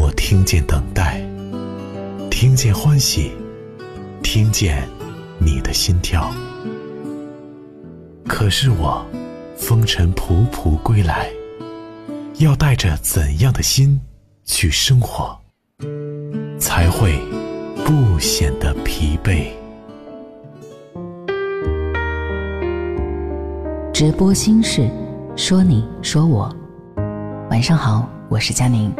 我听见等待，听见欢喜，听见你的心跳。可是我风尘仆仆归来，要带着怎样的心去生活，才会不显得疲惫？直播心事，说你说我。晚上好，我是佳宁。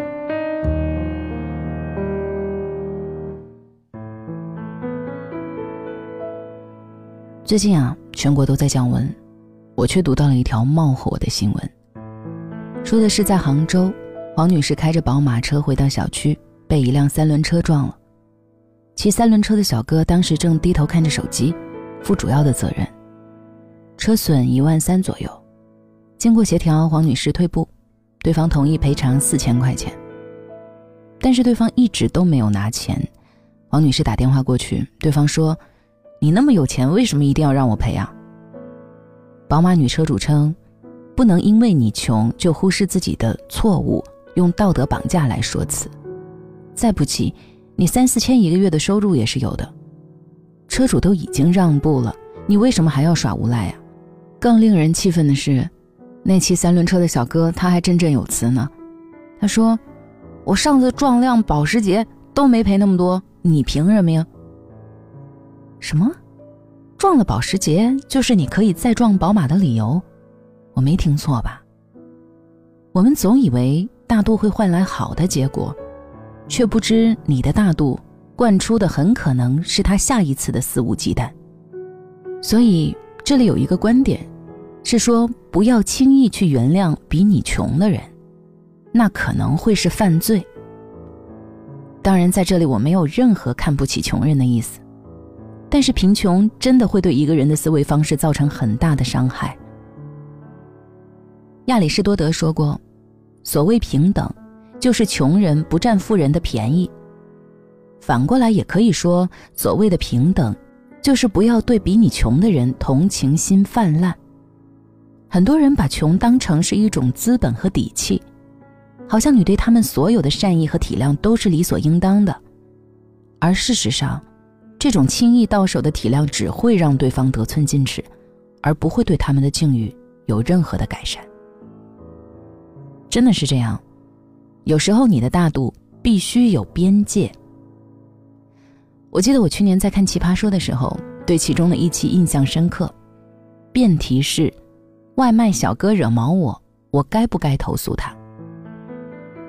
最近啊，全国都在降温，我却读到了一条冒火的新闻，说的是在杭州，黄女士开着宝马车回到小区，被一辆三轮车撞了。骑三轮车的小哥当时正低头看着手机，负主要的责任。车损一万三左右，经过协调，黄女士退步，对方同意赔偿四千块钱。但是对方一直都没有拿钱，黄女士打电话过去，对方说。你那么有钱，为什么一定要让我赔啊？宝马女车主称，不能因为你穷就忽视自己的错误，用道德绑架来说辞。再不济，你三四千一个月的收入也是有的。车主都已经让步了，你为什么还要耍无赖啊？更令人气愤的是，那骑三轮车的小哥他还振振有词呢。他说：“我上次撞辆保时捷都没赔那么多，你凭什么呀？”什么？撞了保时捷就是你可以再撞宝马的理由？我没听错吧？我们总以为大度会换来好的结果，却不知你的大度灌出的很可能是他下一次的肆无忌惮。所以这里有一个观点，是说不要轻易去原谅比你穷的人，那可能会是犯罪。当然，在这里我没有任何看不起穷人的意思。但是贫穷真的会对一个人的思维方式造成很大的伤害。亚里士多德说过：“所谓平等，就是穷人不占富人的便宜。”反过来也可以说，所谓的平等，就是不要对比你穷的人同情心泛滥。很多人把穷当成是一种资本和底气，好像你对他们所有的善意和体谅都是理所应当的，而事实上。这种轻易到手的体谅只会让对方得寸进尺，而不会对他们的境遇有任何的改善。真的是这样，有时候你的大度必须有边界。我记得我去年在看《奇葩说》的时候，对其中的一期印象深刻，辩题是：外卖小哥惹毛我，我该不该投诉他？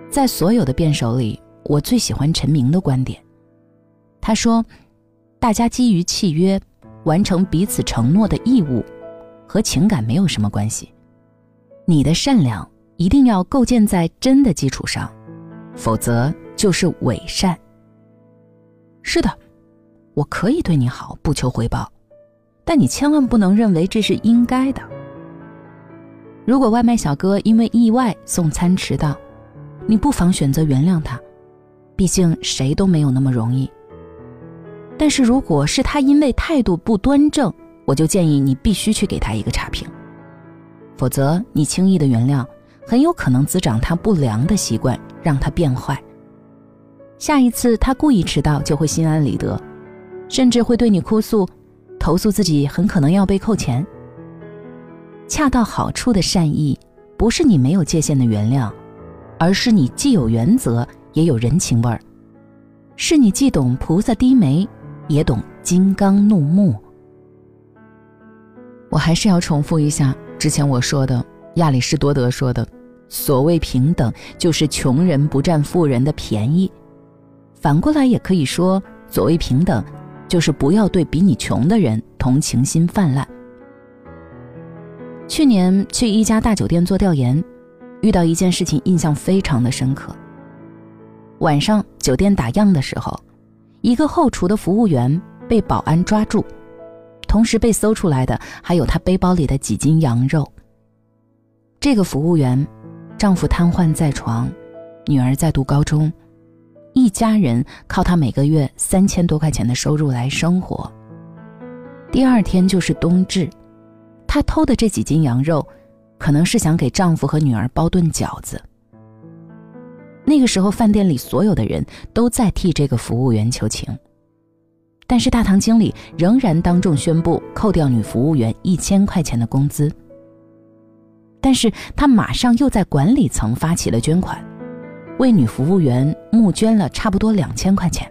在所有的辩手里，我最喜欢陈明的观点，他说。大家基于契约完成彼此承诺的义务，和情感没有什么关系。你的善良一定要构建在真的基础上，否则就是伪善。是的，我可以对你好，不求回报，但你千万不能认为这是应该的。如果外卖小哥因为意外送餐迟到，你不妨选择原谅他，毕竟谁都没有那么容易。但是，如果是他因为态度不端正，我就建议你必须去给他一个差评，否则你轻易的原谅，很有可能滋长他不良的习惯，让他变坏。下一次他故意迟到，就会心安理得，甚至会对你哭诉，投诉自己很可能要被扣钱。恰到好处的善意，不是你没有界限的原谅，而是你既有原则，也有人情味儿，是你既懂菩萨低眉。也懂金刚怒目。我还是要重复一下之前我说的，亚里士多德说的：“所谓平等，就是穷人不占富人的便宜。”反过来也可以说，所谓平等，就是不要对比你穷的人同情心泛滥。去年去一家大酒店做调研，遇到一件事情，印象非常的深刻。晚上酒店打烊的时候，一个后厨的服务员被保安抓住，同时被搜出来的还有她背包里的几斤羊肉。这个服务员，丈夫瘫痪在床，女儿在读高中，一家人靠他每个月三千多块钱的收入来生活。第二天就是冬至，她偷的这几斤羊肉，可能是想给丈夫和女儿包顿饺子。那个时候，饭店里所有的人都在替这个服务员求情，但是大堂经理仍然当众宣布扣掉女服务员一千块钱的工资。但是他马上又在管理层发起了捐款，为女服务员募捐了差不多两千块钱。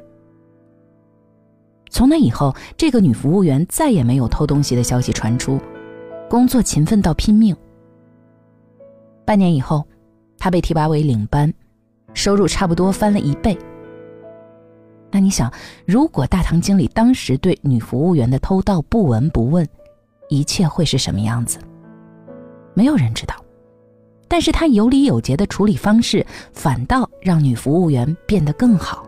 从那以后，这个女服务员再也没有偷东西的消息传出，工作勤奋到拼命。半年以后，她被提拔为领班，收入差不多翻了一倍。那你想，如果大堂经理当时对女服务员的偷盗不闻不问，一切会是什么样子？没有人知道，但是他有理有节的处理方式，反倒让女服务员变得更好。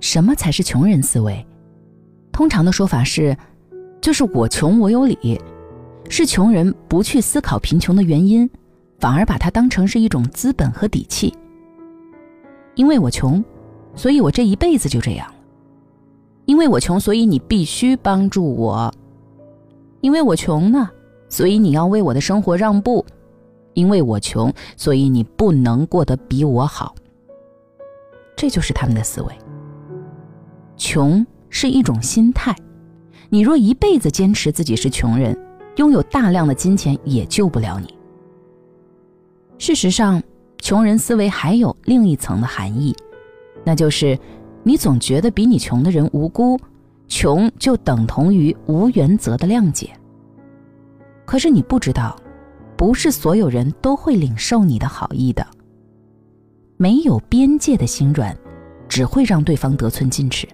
什么才是穷人思维？通常的说法是，就是我穷我有理，是穷人不去思考贫穷的原因，反而把它当成是一种资本和底气。因为我穷，所以我这一辈子就这样了。因为我穷，所以你必须帮助我。因为我穷呢。所以你要为我的生活让步，因为我穷，所以你不能过得比我好。这就是他们的思维。穷是一种心态，你若一辈子坚持自己是穷人，拥有大量的金钱也救不了你。事实上，穷人思维还有另一层的含义，那就是你总觉得比你穷的人无辜，穷就等同于无原则的谅解。可是你不知道，不是所有人都会领受你的好意的。没有边界的心软，只会让对方得寸进尺；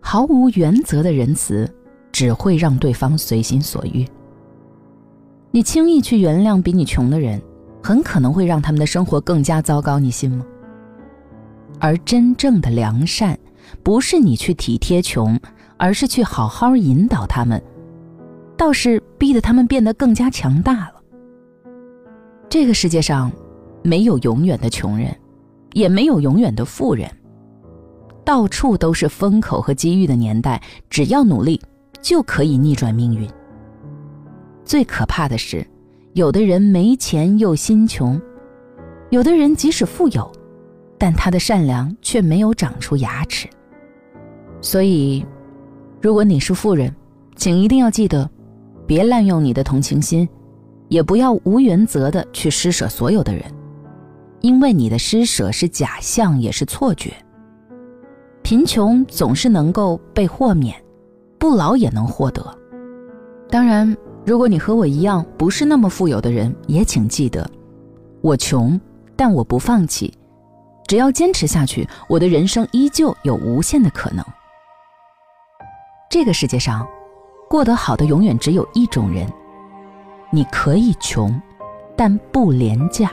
毫无原则的仁慈，只会让对方随心所欲。你轻易去原谅比你穷的人，很可能会让他们的生活更加糟糕，你信吗？而真正的良善，不是你去体贴穷，而是去好好引导他们。倒是逼得他们变得更加强大了。这个世界上，没有永远的穷人，也没有永远的富人。到处都是风口和机遇的年代，只要努力，就可以逆转命运。最可怕的是，有的人没钱又心穷，有的人即使富有，但他的善良却没有长出牙齿。所以，如果你是富人，请一定要记得。别滥用你的同情心，也不要无原则的去施舍所有的人，因为你的施舍是假象，也是错觉。贫穷总是能够被豁免，不劳也能获得。当然，如果你和我一样不是那么富有的人，也请记得，我穷，但我不放弃，只要坚持下去，我的人生依旧有无限的可能。这个世界上。过得好的永远只有一种人，你可以穷，但不廉价。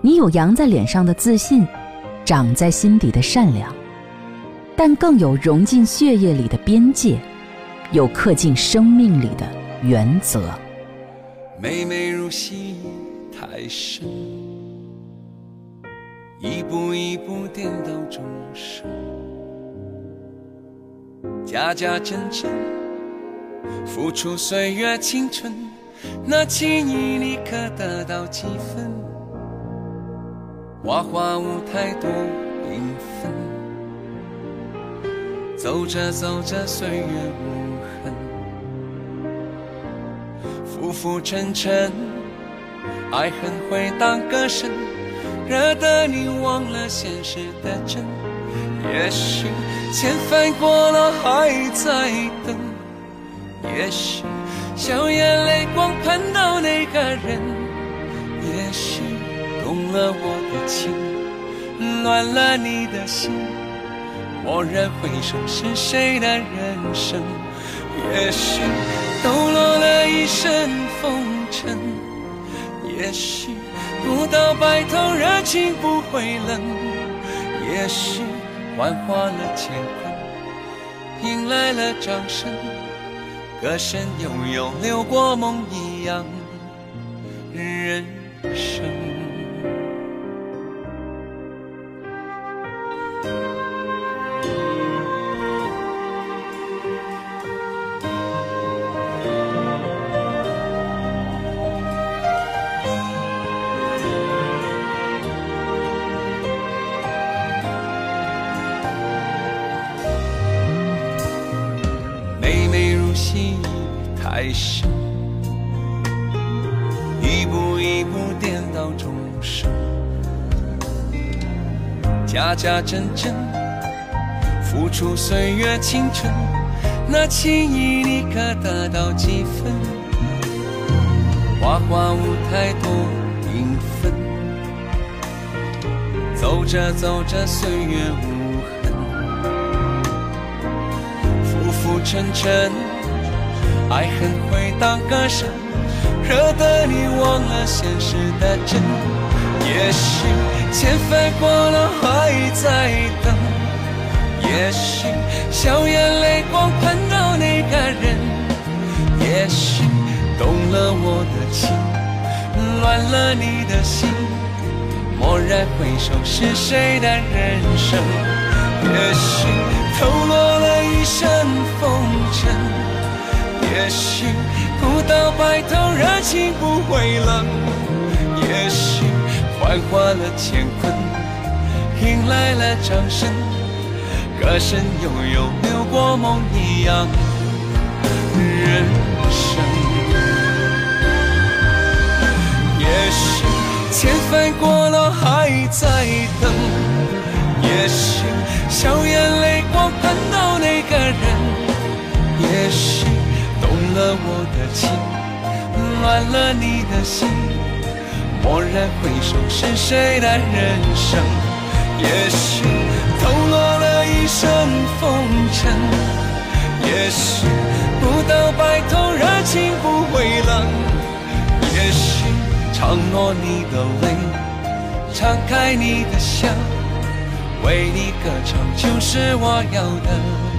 你有扬在脸上的自信，长在心底的善良，但更有融进血液里的边界，有刻进生命里的原则。妹妹入戏太深，一步一步颠倒众生，家家真真。付出岁月青春，那情谊你可得到几分？花花舞台多缤纷，走着走着岁月无浮浮沉沉，爱恨会当歌声，惹得你忘了现实的真。也许千帆过了还在等。也许笑眼泪光盼到那个人，也许动了我的情，乱了你的心。蓦然回首，是谁的人生？也许抖落了一身风尘，也许不到白头，热情不会冷。也许幻化了乾坤，迎来了掌声，歌声悠悠流过梦一样人生。生，一步一步颠倒众生，假假真真，付出岁月青春，那情谊你可得到几分？花花舞台多缤纷，走着走着岁月无痕，浮浮沉沉。爱恨会当歌声，惹得你忘了现实的真。也许千帆过了还在等，也许笑眼泪光盼到那个人，也许动了我的情，乱了你的心。蓦然回首，是谁的人生？也许透落了一身风尘。也许不到白头，热情不会冷；也许幻化了乾坤，迎来了掌声，歌声悠悠流过梦一样人生。也许千帆过了还在等，也许笑眼泪光盼到的情，乱了你的心。蓦然回首，是谁的人生？也许抖落了一身风尘，也许不到白头，热情不会冷。也许承诺你的泪，敞开你的笑，为你歌唱，就是我要的。